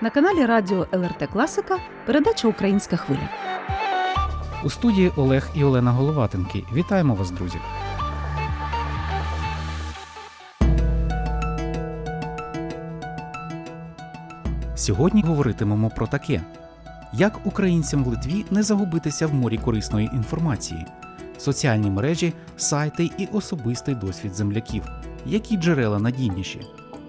На каналі Радіо ЛРТ Класика передача Українська хвиля. У студії Олег і Олена Головатенки. Вітаємо вас, друзі. Сьогодні говоритимемо про таке: як українцям в Литві не загубитися в морі корисної інформації, соціальні мережі, сайти і особистий досвід земляків, які джерела надійніші,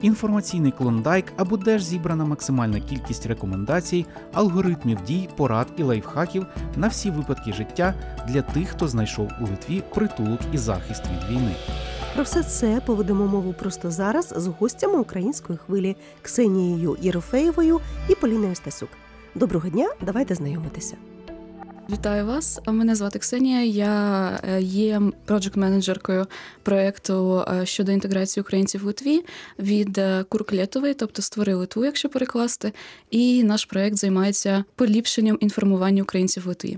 інформаційний клондайк або де ж зібрана максимальна кількість рекомендацій, алгоритмів дій, порад і лайфхаків на всі випадки життя для тих, хто знайшов у Литві притулок і захист від війни. Про все це поведемо мову просто зараз з гостями української хвилі Ксенією Єрофеєвою і Поліною Стасюк. Доброго дня, давайте знайомитися. Вітаю вас. Мене звати Ксенія. Я е, є проджект-менеджеркою проєкту е, щодо інтеграції українців в Литві від е, Курк Лєтової, тобто створи Литву, якщо перекласти. І наш проєкт займається поліпшенням інформування українців в Литві.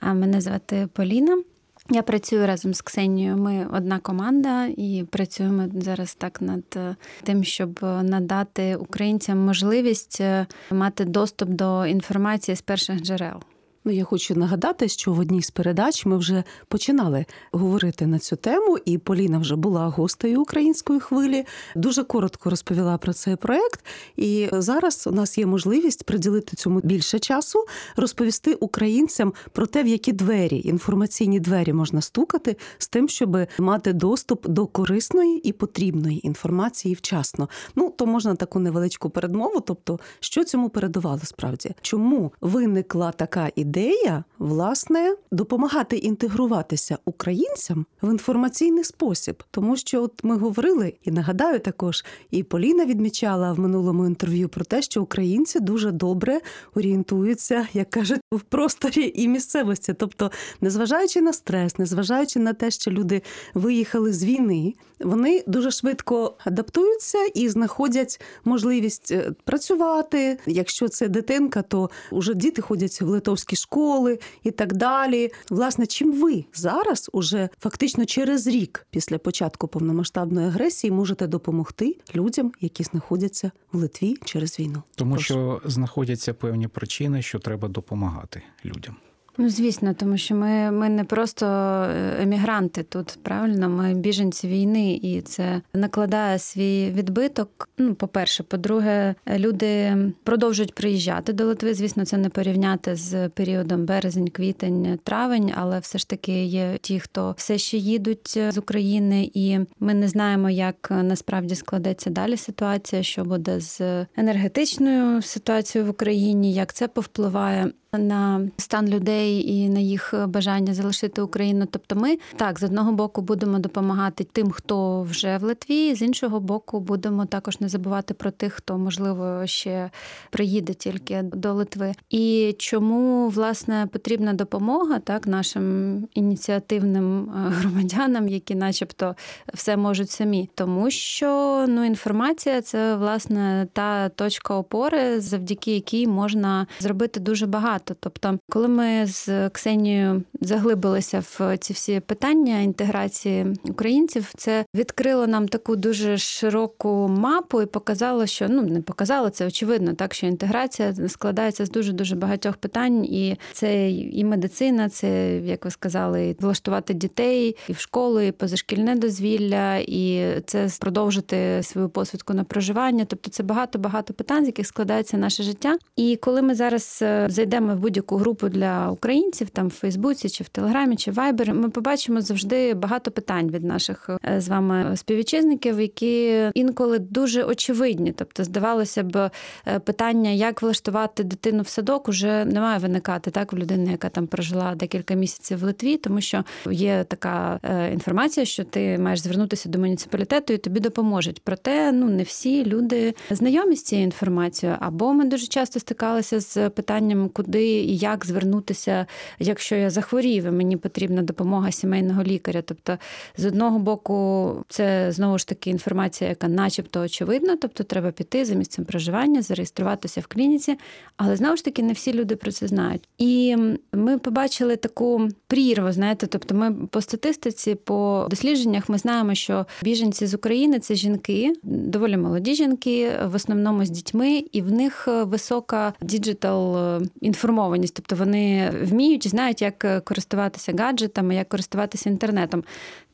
А мене звати Поліна. Я працюю разом з Ксенією. Ми одна команда і працюємо зараз так над тим, щоб надати українцям можливість мати доступ до інформації з перших джерел. Ну, я хочу нагадати, що в одній з передач ми вже починали говорити на цю тему, і Поліна вже була гостею української хвилі. Дуже коротко розповіла про цей проект. І зараз у нас є можливість приділити цьому більше часу, розповісти українцям про те, в які двері інформаційні двері можна стукати з тим, щоб мати доступ до корисної і потрібної інформації вчасно. Ну то можна таку невеличку передмову. Тобто, що цьому передувало справді, чому виникла така ідея? Ідея, власне, допомагати інтегруватися українцям в інформаційний спосіб, тому що от ми говорили, і нагадаю, також і Поліна відмічала в минулому інтерв'ю про те, що українці дуже добре орієнтуються, як кажуть, в просторі і місцевості. Тобто, незважаючи на стрес, незважаючи на те, що люди виїхали з війни, вони дуже швидко адаптуються і знаходять можливість е, працювати. Якщо це дитинка, то вже діти ходять в литовські школи і так далі. Власне, чим ви зараз, уже фактично через рік після початку повномасштабної агресії, можете допомогти людям, які знаходяться в Литві через війну? Тому Прошу. що знаходяться певні причини, що треба допомагати людям. Ну, звісно, тому що ми ми не просто е, емігранти тут, правильно, ми біженці війни, і це накладає свій відбиток. Ну, по-перше, по-друге, люди продовжують приїжджати до Литви. Звісно, це не порівняти з періодом березень, квітень, травень, але все ж таки є ті, хто все ще їдуть з України, і ми не знаємо, як насправді складеться далі ситуація, що буде з енергетичною ситуацією в Україні, як це повпливає на стан людей і на їх бажання залишити Україну. Тобто, ми так з одного боку будемо допомагати тим, хто вже в Литві, з іншого боку, будемо також не забувати про тих, хто можливо ще приїде тільки до Литви. І чому власне потрібна допомога так нашим ініціативним громадянам, які, начебто, все можуть самі, тому що ну інформація це власне та точка опори, завдяки якій можна зробити дуже багато багато. Тобто, коли ми з Ксенією заглибилися в ці всі питання інтеграції українців, це відкрило нам таку дуже широку мапу і показало, що ну не показало це очевидно, так що інтеграція складається з дуже дуже багатьох питань, і це і медицина, це як ви сказали, і влаштувати дітей і в школу, і позашкільне дозвілля, і це продовжити свою посвідку на проживання. Тобто, це багато багато питань, з яких складається наше життя. І коли ми зараз е, зайдемо в будь-яку групу для українців, там в Фейсбуці, чи в Телеграмі, чи Вайбері, ми побачимо завжди багато питань від наших е, з вами співвітчизників, які інколи дуже очевидні. Тобто, здавалося б, е, питання, як влаштувати дитину в садок, уже не має виникати так в людини, яка там прожила декілька місяців в Литві, тому що є така е, інформація, що ти маєш звернутися до муніципалітету і тобі допоможуть. Проте ну не всі люди знайомі з цією інформацією, або ми дуже часто стикалися з питанням, куди куди і як звернутися, якщо я захворів, і мені потрібна допомога сімейного лікаря. Тобто, з одного боку, це знову ж таки інформація, яка, начебто, очевидна, тобто треба піти за місцем проживання, зареєструватися в клініці, але знову ж таки не всі люди про це знають. І ми побачили таку прірву, знаєте, тобто, ми по статистиці, по дослідженнях, ми знаємо, що біженці з України це жінки, доволі молоді жінки, в основному з дітьми, і в них висока діджитал інформованість, тобто вони вміють і знають, як користуватися гаджетами, як користуватися інтернетом.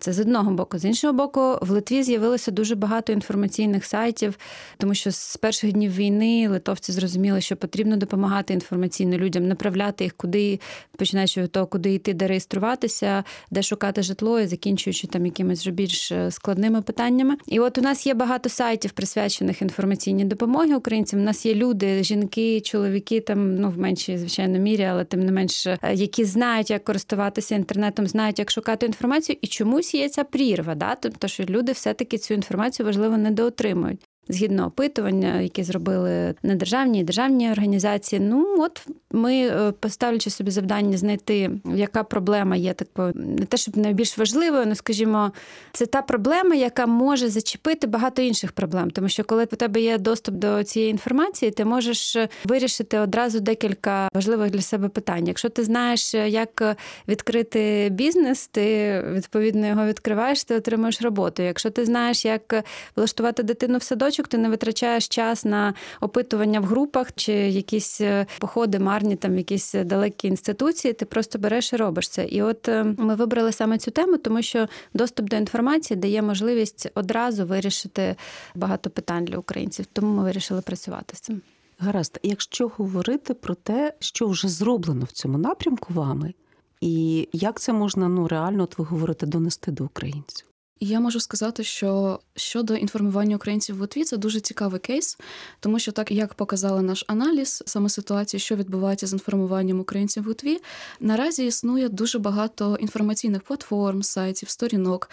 Це з одного боку. З іншого боку, в Литві з'явилося дуже багато інформаційних сайтів, тому що з перших днів війни литовці зрозуміли, що потрібно допомагати інформаційно людям, направляти їх куди, починаючи від того, куди йти, де реєструватися, де шукати житло, і закінчуючи там якимись вже більш складними питаннями. І от у нас є багато сайтів, присвячених інформаційній допомогі українцям. У нас є люди, жінки, чоловіки, там ну в меншій звичайно мірі, але тим не менш, які знають, як користуватися інтернетом, знають, як шукати інформацію, і чомусь є ця прірва, да? тобто, що люди все-таки цю інформацію важливо недоотримують. Згідно опитування, які зробили недержавні і державні організації, ну от ми е, поставлячи собі завдання знайти, яка проблема є такою, не те, щоб найбільш важливою, ну скажімо, це та проблема, яка може зачепити багато інших проблем. Тому що коли у тебе є доступ до цієї інформації, ти можеш вирішити одразу декілька важливих для себе питань. Якщо ти знаєш, як відкрити бізнес, ти відповідно його відкриваєш, ти отримуєш роботу. Якщо ти знаєш, як влаштувати дитину в садочок, ти не витрачаєш час на опитування в групах чи якісь походи марні там якісь далекі інституції. Ти просто береш і робиш це. І от ми вибрали саме цю тему, тому що доступ до інформації дає можливість одразу вирішити багато питань для українців. Тому ми вирішили працювати з цим. Гаразд, якщо говорити про те, що вже зроблено в цьому напрямку вами, і як це можна ну реально от ви говорите донести до українців? Я можу сказати, що щодо інформування українців в Литві це дуже цікавий кейс, тому що так як показали наш аналіз, саме ситуації, що відбувається з інформуванням українців в Литві, наразі існує дуже багато інформаційних платформ, сайтів, сторінок,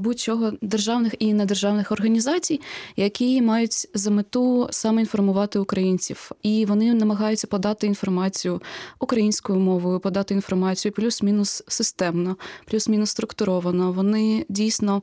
будь-чого державних і недержавних організацій, які мають за мету саме інформувати українців, і вони намагаються подати інформацію українською мовою, подати інформацію плюс-мінус системно, плюс-мінус структуровано. Вони дійсно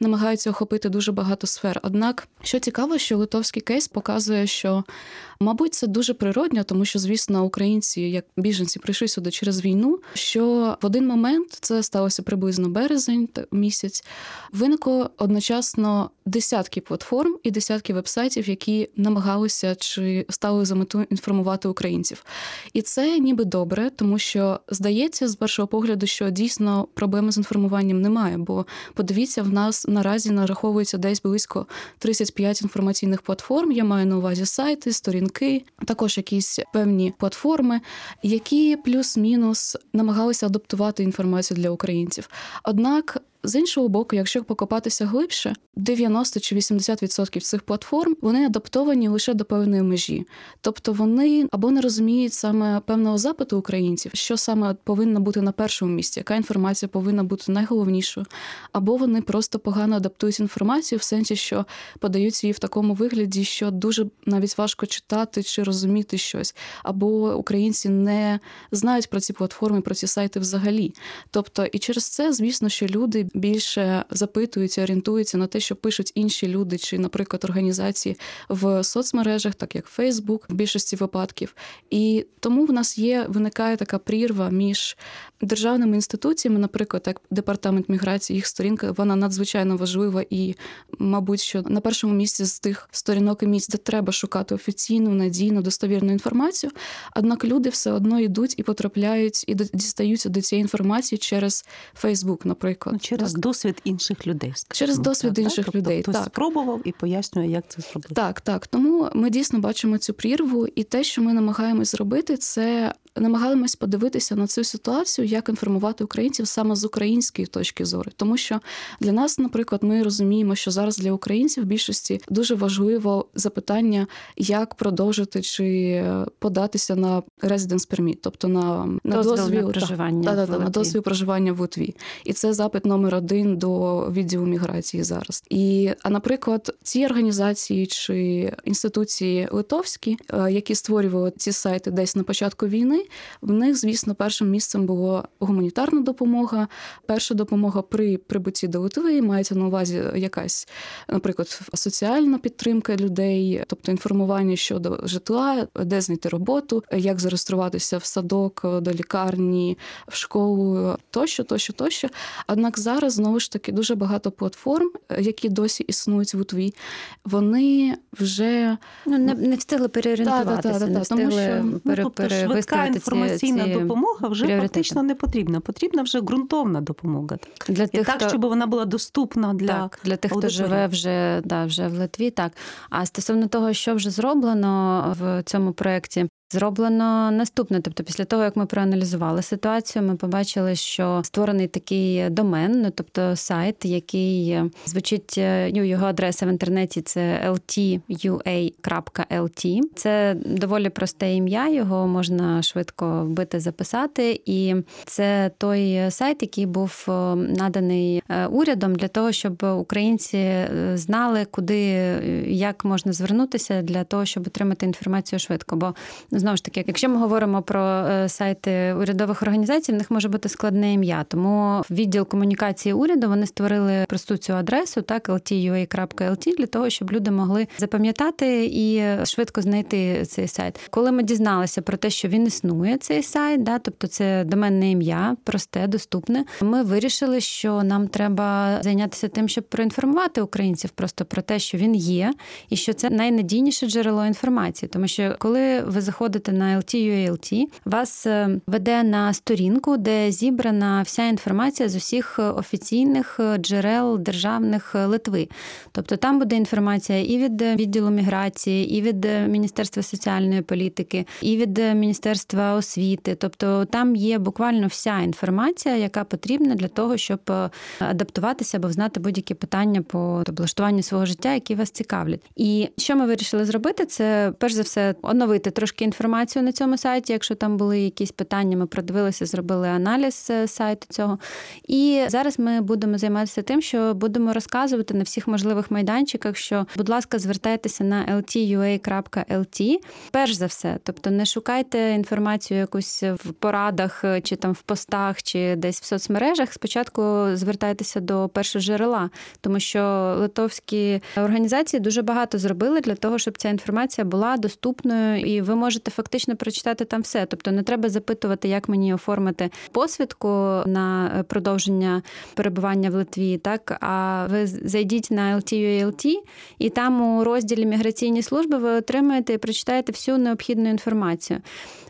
намагаються охопити дуже багато сфер. Однак, що цікаво, що литовський кейс показує, що, мабуть, це дуже природньо, тому що, звісно, українці, як біженці, прийшли сюди через війну. Що в один момент це сталося приблизно березень місяць. Виникло одночасно десятки платформ і десятки вебсайтів, які намагалися чи стали за мету інформувати українців. І це ніби добре, тому що здається, з першого погляду, що дійсно проблеми з інформуванням немає. Бо подивіться, в нас наразі нараховується десь близько 35 інформаційних платформ. Я маю на увазі сайти, сторінки, також якісь певні платформи, які плюс-мінус намагалися адаптувати інформацію для українців. Однак з іншого боку, якщо покопатися глибше, 90 чи 80% цих платформ вони адаптовані лише до певної межі, тобто вони або не розуміють саме певного запиту українців, що саме повинно бути на першому місці, яка інформація повинна бути найголовнішою, або вони просто погано адаптують інформацію в сенсі, що подають її в такому вигляді, що дуже навіть важко читати чи розуміти щось, або українці не знають про ці платформи, про ці сайти взагалі. Тобто, і через це, звісно, що люди більше запитуються, орієнтуються на те, що пишуть інші люди, чи, наприклад, організації в соцмережах, так як Фейсбук, в більшості випадків. І тому в нас є виникає така прірва між державними інституціями, наприклад, як департамент міграції, їх сторінка, вона надзвичайно важлива і, мабуть, що на першому місці з тих сторінок і місць, де треба шукати офіційну, надійну, достовірну інформацію. Однак люди все одно йдуть і потрапляють і дістаються до цієї інформації через Фейсбук, наприклад, ну, через так. досвід інших людей. Через досвід так, інших так? людей. Тобто, так. спробував і пояснює, як це зробити. Так, так. Тому ми дійсно бачимо цю прірву, і те, що ми намагаємось зробити, це намагаємось подивитися на цю ситуацію, як інформувати українців саме з української точки зору, тому що для нас, наприклад, ми розуміємо, що зараз для українців в більшості дуже важливо запитання, як продовжити чи податися на residence permit, тобто на на дозвіл на проживання та, та, та, на дозвіл проживання в Литві. І це запит номер один до відділу міграції зараз. І а, наприклад, ці організації чи інституції литовські, які створювали ці сайти десь на початку війни, В них, звісно, першим місцем було гуманітарна допомога. Перша допомога при прибутті до Литви мається на увазі якась, наприклад, соціальна підтримка людей, тобто інформування щодо житла, де знайти роботу, як зареєструватися в садок, до лікарні, в школу тощо, тощо, тощо. Однак зараз знову ж таки дуже багато платформ, які досі існують в Литві, вони вже Ну, не, не встигли переорієнтуватися, Та, та, та, не встигли що, Ну, тобто перевиставити інформаційна ці, ці допомога вже пріоритети. фактично не потрібна. Потрібна вже ґрунтовна допомога. Так? Для І тих, так, хто... щоб вона була доступна для Так, для тих, хто живе вже, да, вже в Литві, так. А стосовно того, що вже зроблено в цьому проєкті, Зроблено наступне. Тобто, після того, як ми проаналізували ситуацію, ми побачили, що створений такий домен, ну тобто сайт, який е, звучить ну, його адреса в інтернеті це ltua.lt. Це доволі просте ім'я, його можна швидко вбити, записати. І це той сайт, який був наданий е, урядом для того, щоб українці знали, куди як можна звернутися для того, щоб отримати інформацію швидко. Бо Знову ж таки, якщо ми говоримо про е, сайти урядових організацій, в них може бути складне ім'я. Тому відділ комунікації уряду вони створили просту цю адресу, так ltua.lt, для того, щоб люди могли запам'ятати і швидко знайти цей сайт. Коли ми дізналися про те, що він існує, цей сайт, да, тобто це доменне ім'я, просте, доступне. Ми вирішили, що нам треба зайнятися тим, щоб проінформувати українців просто про те, що він є, і що це найнадійніше джерело інформації, тому що коли ви заходите заходите на LT.ua.LT, вас е, веде на сторінку, де зібрана вся інформація з усіх офіційних е, джерел державних е, Литви. Тобто там буде інформація і від відділу міграції, і від Міністерства соціальної політики, і від Міністерства освіти. Тобто там є буквально вся інформація, яка потрібна для того, щоб адаптуватися або знати будь-які питання по облаштуванню свого життя, які вас цікавлять. І що ми вирішили зробити, це перш за все оновити трошки інформацію на цьому сайті. Якщо там були якісь питання, ми продивилися, зробили аналіз е, сайту цього. І зараз ми будемо займатися тим, що будемо розказувати на всіх можливих майданчиках, що, будь ласка, звертайтеся на ltua.lt. Перш за все, тобто не шукайте інформацію якусь в порадах е, чи там в постах, чи десь в соцмережах. Спочатку звертайтеся до першого джерела, тому що литовські організації дуже багато зробили для того, щоб ця інформація була доступною, і ви можете можете фактично прочитати там все. Тобто не треба запитувати, як мені оформити посвідку на е, продовження перебування в Литві. Так, а ви зайдіть на LTULT, і там у розділі міграційні служби ви отримаєте і прочитаєте всю необхідну інформацію.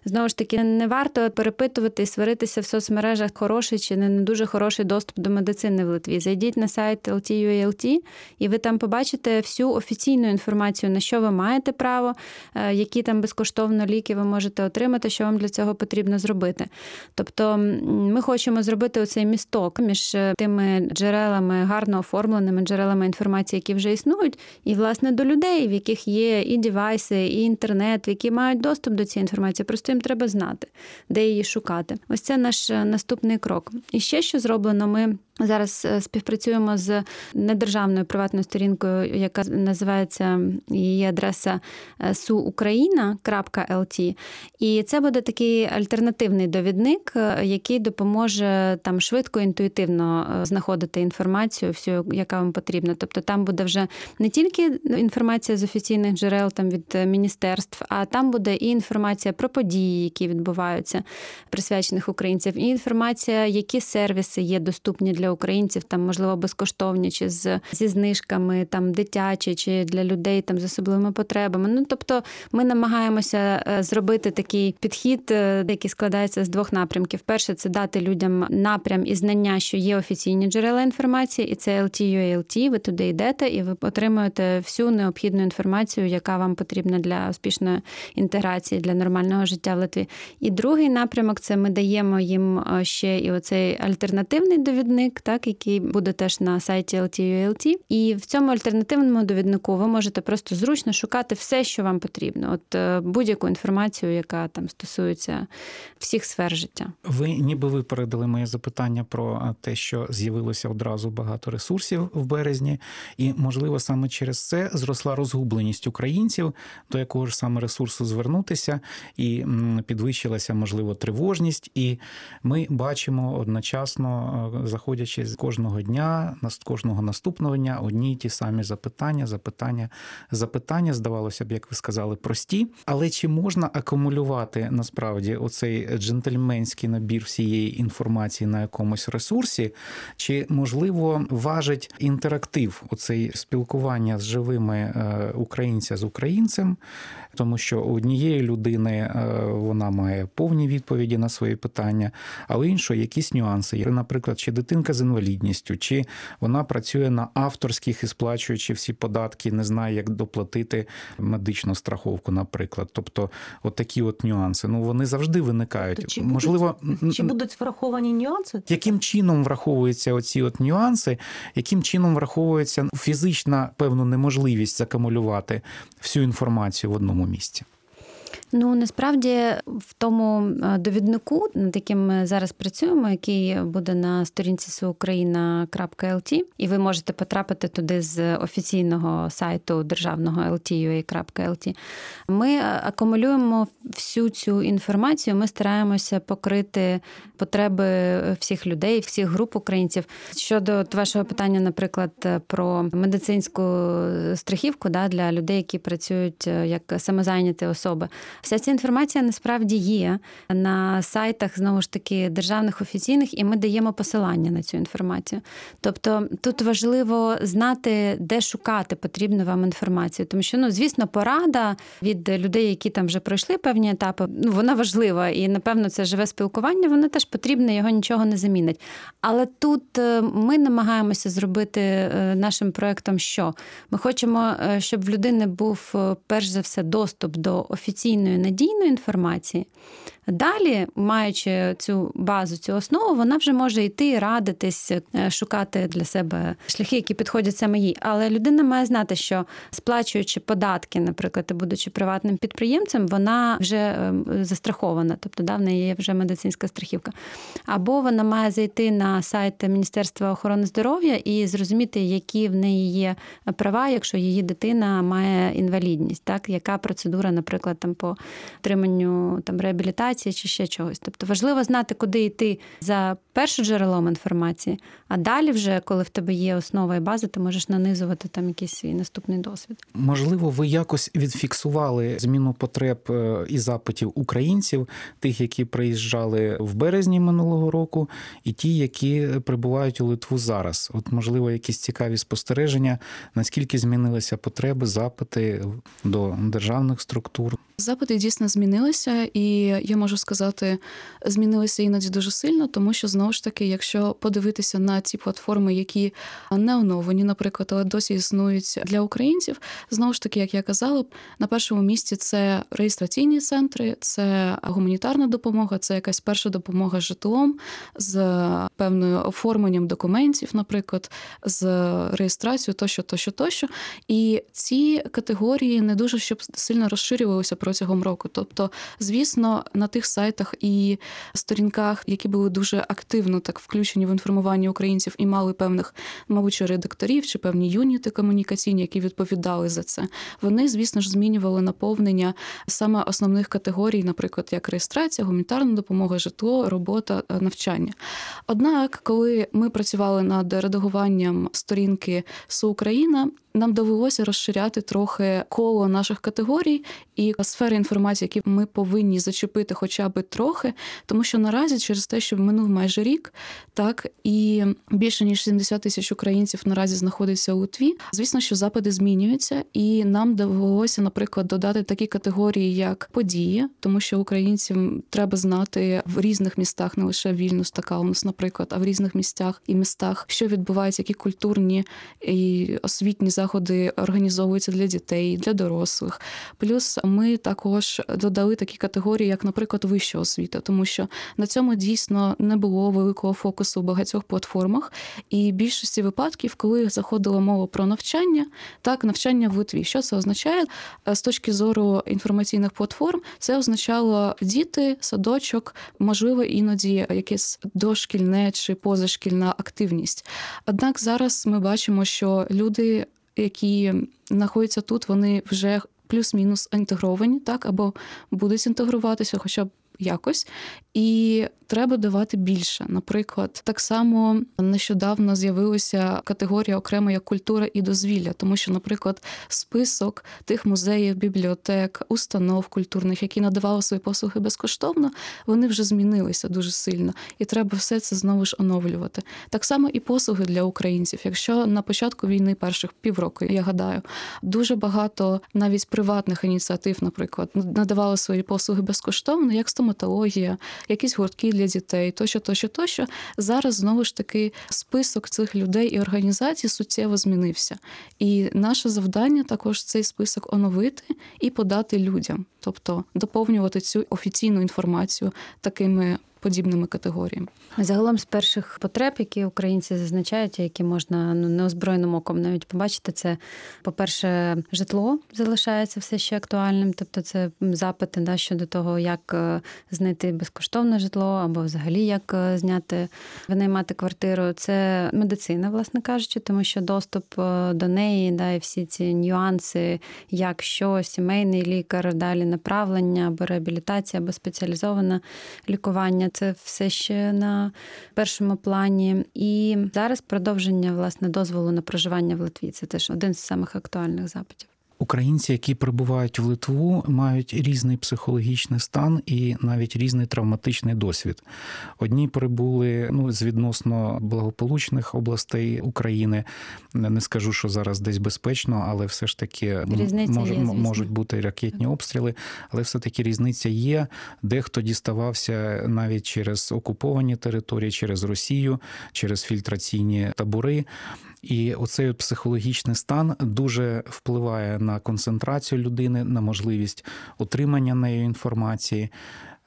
Знову ж таки, не варто перепитувати і сваритися в соцмережах хороший чи не дуже хороший доступ до медицини в Литві. Зайдіть на сайт LTULT, і ви там побачите всю офіційну інформацію, на що ви маєте право, е, які там безкоштовно ліки ви можете отримати, що вам для цього потрібно зробити. Тобто ми хочемо зробити оцей місток між е, тими джерелами, гарно оформленими джерелами інформації, які вже існують, і, власне, до людей, в яких є і девайси, і інтернет, які мають доступ до цієї інформації. Просто їм треба знати, де її шукати. Ось це наш е, наступний крок. І ще що зроблено, ми. Зараз е, співпрацюємо з недержавною приватною сторінкою, яка називається її адреса suukraina.lt. І це буде такий альтернативний довідник, е, який допоможе там швидко, інтуїтивно е, знаходити інформацію, всю, яка вам потрібна. Тобто там буде вже не тільки інформація з офіційних джерел там від міністерств, а там буде і інформація про події, які відбуваються, присвячених українців, і інформація, які сервіси є доступні для українців, там можливо безкоштовні, чи з зі знижками, там дитячі, чи для людей там з особливими потребами. Ну тобто, ми намагаємося е, зробити такий підхід, е, який складається з двох напрямків. Перше це дати людям напрям і знання, що є офіційні джерела інформації, і це LTUALT, Ви туди йдете і ви отримуєте всю необхідну інформацію, яка вам потрібна для успішної інтеграції для нормального життя в Литві. І другий напрямок це ми даємо їм е, ще і оцей альтернативний довідник довідник, так який буде теж на сайті LTULT. І в цьому альтернативному довіднику ви можете просто зручно шукати все, що вам потрібно, от е, будь-яку інформацію, яка там стосується всіх сфер життя. Ви ніби випередили моє запитання про те, що з'явилося одразу багато ресурсів в березні, і можливо саме через це зросла розгубленість українців, до якого ж саме ресурсу звернутися, і підвищилася можливо тривожність. І ми бачимо одночасно, е, заходячи з кожного дня, з кожного наступного дня, одні й ті самі запитання, запитання, запитання, здавалося б, як ви сказали, прості. Але чи можна акумулювати насправді оцей джентльменський набір всієї інформації на якомусь ресурсі, чи можливо важить інтерактив, оцей спілкування з живими е, українця з українцем, тому що у однієї людини е, вона має повні відповіді на свої питання, а у іншої якісь нюанси. Наприклад, чи дитинка з інвалідністю, чи вона працює на авторських і сплачуючи всі податки, не знає, як доплатити медичну страховку, наприклад. Тобто, от такі от нюанси. Ну вони завжди виникають. Чи Можливо, будуть, чи будуть враховані нюанси? Яким чином враховуються оці от нюанси, яким чином враховується фізична певна неможливість закамулювати всю інформацію в одному місці? Ну насправді в тому е, довіднику, над яким ми зараз працюємо, який буде на сторінці suukraina.lt, і ви можете потрапити туди з офіційного сайту державного LT.ua.lt, Ми акумулюємо всю цю інформацію. Ми стараємося покрити потреби всіх людей, всіх груп українців. Щодо вашого питання, наприклад, про медицинську страхівку да, для людей, які працюють е, як самозайняті особи. Вся ця інформація насправді є на сайтах знову ж таки державних офіційних, і ми даємо посилання на цю інформацію. Тобто тут важливо знати, де шукати потрібну вам інформацію, тому що ну, звісно, порада від людей, які там вже пройшли певні етапи, ну вона важлива, і напевно це живе спілкування, воно теж потрібне, його нічого не замінить. Але тут е, ми намагаємося зробити е, нашим проектом, що ми хочемо, е, щоб в людини був перш за все доступ до офіційної надійної інформації. Далі, маючи цю базу, цю основу, вона вже може йти, радитись, е, шукати для себе шляхи, які підходять саме їй. Але людина має знати, що сплачуючи податки, наприклад, будучи приватним підприємцем, вона вже ем, застрахована, тобто да, в неї є вже медицинська страхівка. Або вона має зайти на сайт Міністерства охорони здоров'я і зрозуміти, які в неї є права, якщо її дитина має інвалідність, так яка процедура, наприклад, там по отриманню там реабілітації інформації чи ще чогось. Тобто важливо знати, куди йти за першим джерелом інформації, а далі, вже коли в тебе є основа і база, ти можеш нанизувати там якийсь свій наступний досвід. Можливо, ви якось відфіксували зміну потреб е, і запитів українців, тих, які приїжджали в березні минулого року, і ті, які прибувають у Литву зараз. От, можливо, якісь цікаві спостереження, наскільки змінилися потреби, запити до державних структур. Запити дійсно змінилися, і я можу сказати, змінилися іноді дуже сильно, тому що знову ж таки, якщо подивитися на ці платформи, які не оновлені, наприклад, але досі існують для українців, знову ж таки, як я казала, на першому місці це реєстраційні центри, це гуманітарна допомога, це якась перша допомога житлом з певною оформленням документів, наприклад, з реєстрацією тощо, тощо, тощо. І ці категорії не дуже щоб сильно розширювалися протягом року. Тобто, звісно, на тих сайтах і сторінках, які були дуже активно так включені в інформування українців і мали певних, мабуть, редакторів чи певні юніти комунікаційні, які відповідали за це. Вони, звісно ж, змінювали наповнення саме основних категорій, наприклад, як реєстрація, гуманітарна допомога, житло, робота, е, навчання. Однак, коли ми працювали над редагуванням сторінки Суукраїна, нам довелося розширяти трохи коло наших категорій і сфери інформації, які ми повинні зачепити, хоча б трохи, тому що наразі, через те, що минув майже рік, так і більше ніж 70 тисяч українців наразі знаходиться у Литві. Звісно, що запити змінюються, і нам довелося, наприклад, додати такі категорії, як події, тому що українцям треба знати в різних містах, не лише Вільнюс та Каунас, наприклад, а в різних місцях і містах, що відбувається, які культурні і освітні заходи заходи організовуються для дітей, для дорослих. Плюс ми також додали такі категорії, як, наприклад, вища освіта, тому що на цьому дійсно не було великого фокусу в багатьох платформах. І більшості випадків, коли заходила мова про навчання, так навчання в Литві. Що це означає Е, з точки зору інформаційних платформ? Це означало діти, садочок, можливо, іноді якесь дошкільне чи позашкільна активність. Однак зараз ми бачимо, що люди, які знаходяться тут, вони вже плюс-мінус інтегровані, так? Або будуть інтегруватися, хоча б якось, і треба давати більше. Наприклад, так само нещодавно з'явилася категорія окремо як культура і дозвілля, тому що, наприклад, список тих музеїв, бібліотек, установ культурних, які надавали свої послуги безкоштовно, вони вже змінилися дуже сильно, і треба все це знову ж оновлювати. Так само і послуги для українців. Якщо на початку війни перших півроку, я гадаю, дуже багато навіть приватних ініціатив, наприклад, надавали свої послуги безкоштовно, як стоматологія, якісь гуртки для дітей, тощо, тощо, тощо. Зараз знову ж таки список цих людей і організацій суттєво змінився. І наше завдання також цей список оновити і подати людям, тобто доповнювати цю офіційну інформацію такими подібними категоріями. Загалом з перших потреб, які українці зазначають, які можна ну неозброєним оком навіть побачити, це по-перше, житло залишається все ще актуальним, тобто це запити да, щодо того, як е, знайти безкоштовне житло або взагалі як е, зняти винаймати квартиру. Це медицина, власне кажучи, тому що доступ е, до неї, да, і всі ці нюанси, як що, сімейний лікар, далі направлення або реабілітація, або спеціалізоване лікування це все ще на першому плані. І зараз продовження власне дозволу на проживання в Литві. Це теж один з самих актуальних запитів. Українці, які прибувають в Литву, мають різний психологічний стан і навіть різний травматичний досвід. Одні прибули ну, з відносно благополучних областей України. Не скажу, що зараз десь безпечно, але все ж таки мож, є, можуть бути ракетні обстріли, але все-таки різниця є. Дехто діставався навіть через окуповані території, через Росію, через фільтраційні табори. І оцей психологічний стан дуже впливає на концентрацію людини, на можливість отримання нею інформації.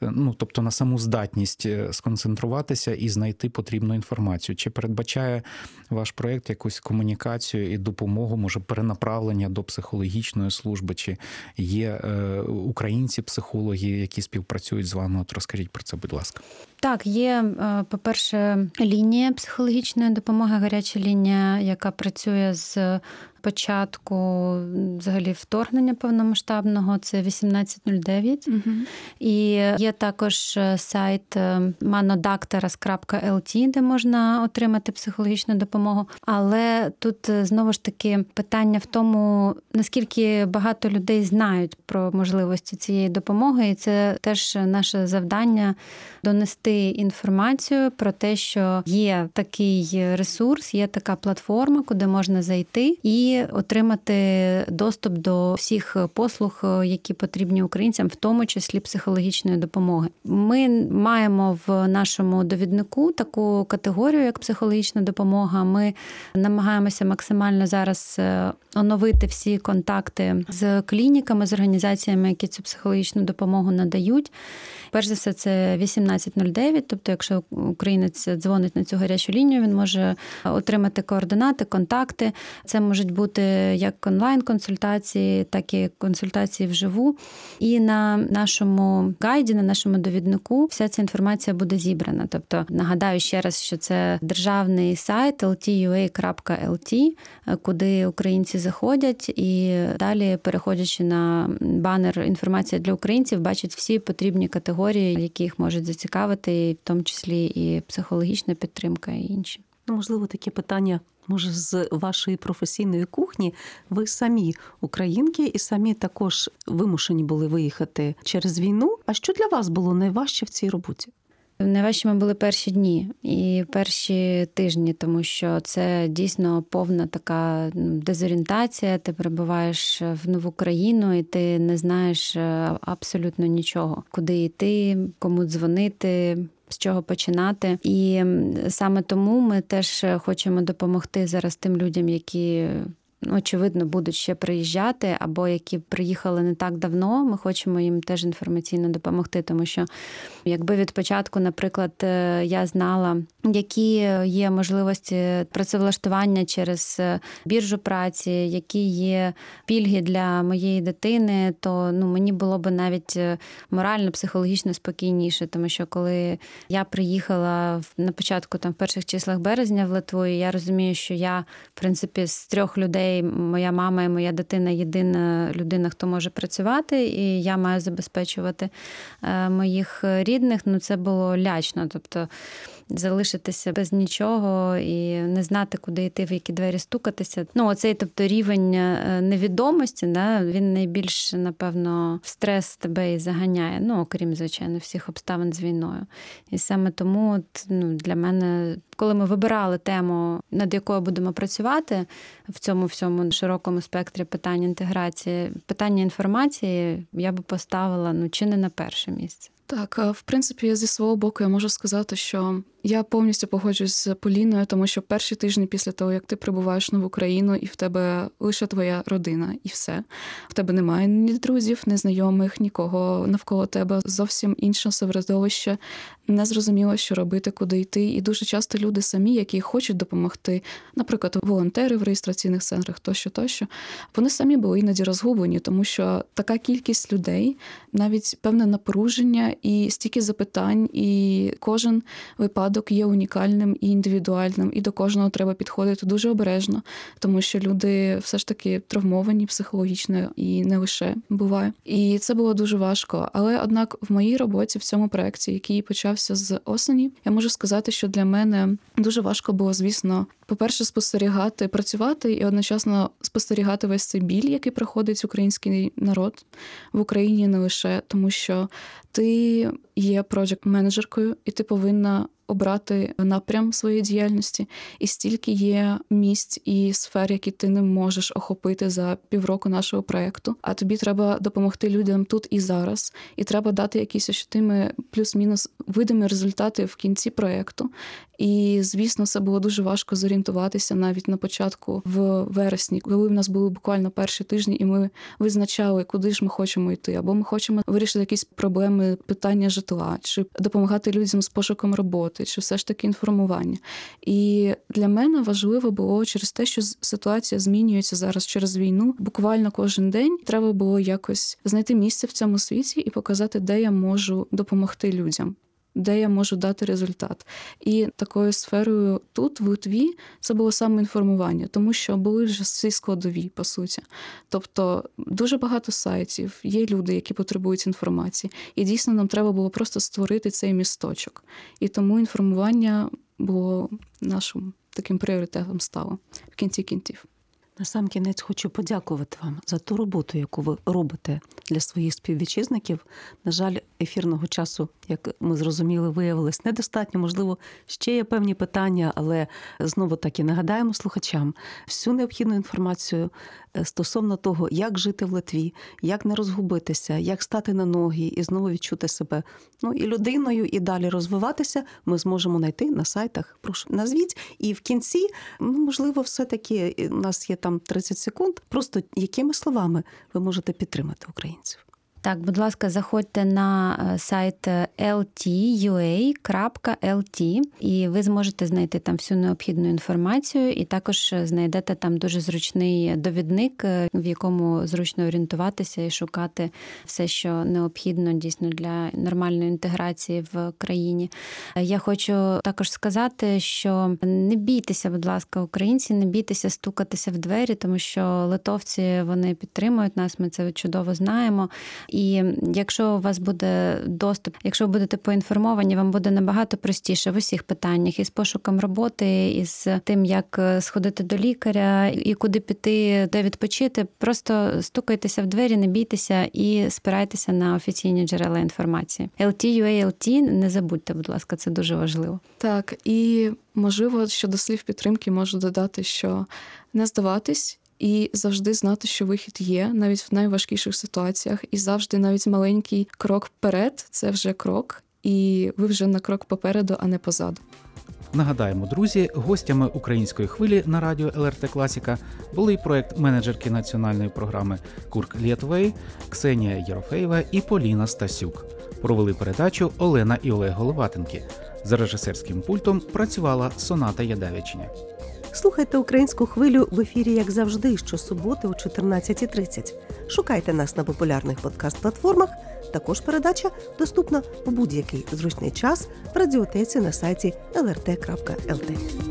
Ну, тобто на саму здатність е, сконцентруватися і знайти потрібну інформацію. Чи передбачає ваш проєкт якусь комунікацію і допомогу, може перенаправлення до психологічної служби? Чи є е, українці-психологи, які співпрацюють з вами? От розкажіть про це, будь ласка. Так, є, е, по-перше, лінія психологічної допомоги, гаряча лінія, яка працює з початку взагалі вторгнення повномасштабного, це 1809. Угу. І є також е, сайт е, де можна отримати психологічну допомогу. Але тут знову ж таки питання в тому, наскільки багато людей знають про можливості цієї допомоги, і це теж наше завдання донести інформацію про те, що є такий ресурс, є така платформа, куди можна зайти і отримати доступ до всіх послуг, які потрібні українцям, в тому числі психологічної допомоги. Ми маємо в нашому довіднику таку категорію, як психологічна допомога. Ми намагаємося максимально зараз е, оновити всі контакти з клініками, з організаціями, які цю психологічну допомогу надають. Перш за все, це 1809, Тобто, якщо українець дзвонить на цю гарячу лінію, він може отримати координати, контакти. Це можуть бути як онлайн-консультації, так і консультації вживу. І на нашому гайді, на нашому довіднику, вся ця інформація буде зібрана. Тобто, нагадаю ще раз, що це державний сайт ltua.lt, куди українці заходять і далі, переходячи на банер інформація для українців, бачать всі потрібні категорії, які їх можуть зацікавити, в тому числі і психологічна підтримка, і інші. Ну, можливо, таке питання. Може, з вашої професійної кухні ви самі українки і самі також вимушені були виїхати через війну. А що для вас було найважче в цій роботі? Найважчими були перші дні і перші тижні, тому що це дійсно повна така ну, дезорієнтація. Ти перебуваєш в нову країну, і ти не знаєш е, абсолютно нічого, куди йти, кому дзвонити. З чого починати, і саме тому ми теж хочемо допомогти зараз тим людям, які очевидно будуть ще приїжджати, або які приїхали не так давно. Ми хочемо їм теж інформаційно допомогти, тому що якби від початку, наприклад, е, я знала, які є можливості працевлаштування через біржу праці, які є пільги для моєї дитини, то ну мені було б навіть морально, психологічно спокійніше, тому що коли я приїхала на початку там в перших числах березня в Литву, я розумію, що я в принципі з трьох людей, моя мама і моя дитина єдина людина, хто може працювати, і я маю забезпечувати е, моїх рідних. Ну це було лячно. Тобто залишитися без нічого і не знати, куди йти, в які двері стукатися. Ну, оцей, тобто, рівень е, невідомості, да, він найбільш, напевно, в стрес тебе і заганяє. Ну, окрім, звичайно, всіх обставин з війною. І саме тому от, ну, для мене, коли ми вибирали тему, над якою будемо працювати в цьому всьому широкому спектрі питань інтеграції, питання інформації, я би поставила ну, чи не на перше місце. Так, в принципі, зі свого боку я можу сказати, що я повністю погоджуюсь з Поліною, тому що перші тижні після того, як ти прибуваєш в Україну, і в тебе лише твоя родина, і все. В тебе немає ні друзів, ні знайомих, нікого навколо тебе зовсім інше середовище. Не зрозуміло, що робити, куди йти. І дуже часто люди самі, які хочуть допомогти, наприклад, волонтери в реєстраційних центрах, тощо, тощо, вони самі були іноді розгублені, тому що така кількість людей, навіть певне напруження і стільки запитань, і кожен випадок випадок є унікальним і індивідуальним, і до кожного треба підходити дуже обережно, тому що люди все ж таки травмовані психологічно і не лише буває. І це було дуже важко. Але однак, в моїй роботі в цьому проєкті, який почався з осені, я можу сказати, що для мене дуже важко було, звісно, по-перше, спостерігати, працювати і одночасно спостерігати весь цей біль, який проходить український народ в Україні не лише тому, що ти є проджект менеджеркою і ти повинна обрати напрям своєї діяльності, і стільки є місць і сфер, які ти не можеш охопити за півроку нашого проекту. А тобі треба допомогти людям тут і зараз, і треба дати якісь ощутими плюс-мінус видимі результати в кінці проекту. І звісно, це було дуже важко зорієнтуватися навіть на початку в вересні, коли в нас були буквально перші тижні, і ми визначали, куди ж ми хочемо йти, або ми хочемо вирішити якісь проблеми питання житла, чи допомагати людям з пошуком роботи, чи все ж таки інформування. І для мене важливо було через те, що ситуація змінюється зараз через війну. Буквально кожен день треба було якось знайти місце в цьому світі і показати, де я можу допомогти людям де я можу дати результат. І такою сферою тут, в Литві, це було саме інформування, тому що були вже всі складові, по суті. Тобто дуже багато сайтів, є люди, які потребують інформації. І дійсно нам треба було просто створити цей місточок. І тому інформування було нашим таким пріоритетом стало в кінці кінців. На сам кінець хочу подякувати вам за ту роботу, яку ви робите для своїх співвітчизників. На жаль, ефірного часу, як ми зрозуміли, виявилось недостатньо. Можливо, ще є певні питання, але знову таки нагадаємо слухачам всю необхідну інформацію е, стосовно того, як жити в Литві, як не розгубитися, як стати на ноги і знову відчути себе ну і людиною, і далі розвиватися. Ми зможемо знайти на сайтах. Прошу назвіть. І в кінці, ну можливо, все таки у нас є там 30 секунд. Просто якими словами ви можете підтримати українців? Так, будь ласка, заходьте на е, сайт lt.ua.lt і ви зможете знайти там всю необхідну інформацію, і також знайдете там дуже зручний довідник, е, в якому зручно орієнтуватися і шукати все, що необхідно дійсно для нормальної інтеграції в країні. Я хочу також сказати, що не бійтеся, будь ласка, українці, не бійтеся стукатися в двері, тому що литовці вони підтримують нас. Ми це чудово знаємо. І якщо у вас буде доступ, якщо ви будете поінформовані, вам буде набагато простіше в усіх питаннях із пошуком роботи, із тим, як е, сходити до лікаря і куди піти, де відпочити. Просто стукайтеся в двері, не бійтеся і спирайтеся на офіційні джерела інформації. LT, не забудьте, будь ласка, це дуже важливо. Так і можливо щодо слів підтримки можу додати, що не здаватись і завжди знати, що вихід є навіть в найважкіших ситуаціях, і завжди навіть маленький крок вперед це вже крок, і ви вже на крок попереду, а не позаду. Нагадаємо, друзі, гостями української хвилі на радіо ЛРТ Класіка були проект менеджерки національної програми Курк Лєтвей, Ксенія Єрофеєва і Поліна Стасюк. Провели передачу Олена і Олег Головатенки. За режисерським пультом працювала Соната Ядавічня. Слухайте українську хвилю в ефірі, як завжди, щосуботи о 14.30. Шукайте нас на популярних подкаст-платформах. Також передача доступна у будь-який зручний час в радіотеці на сайті lrt.lt.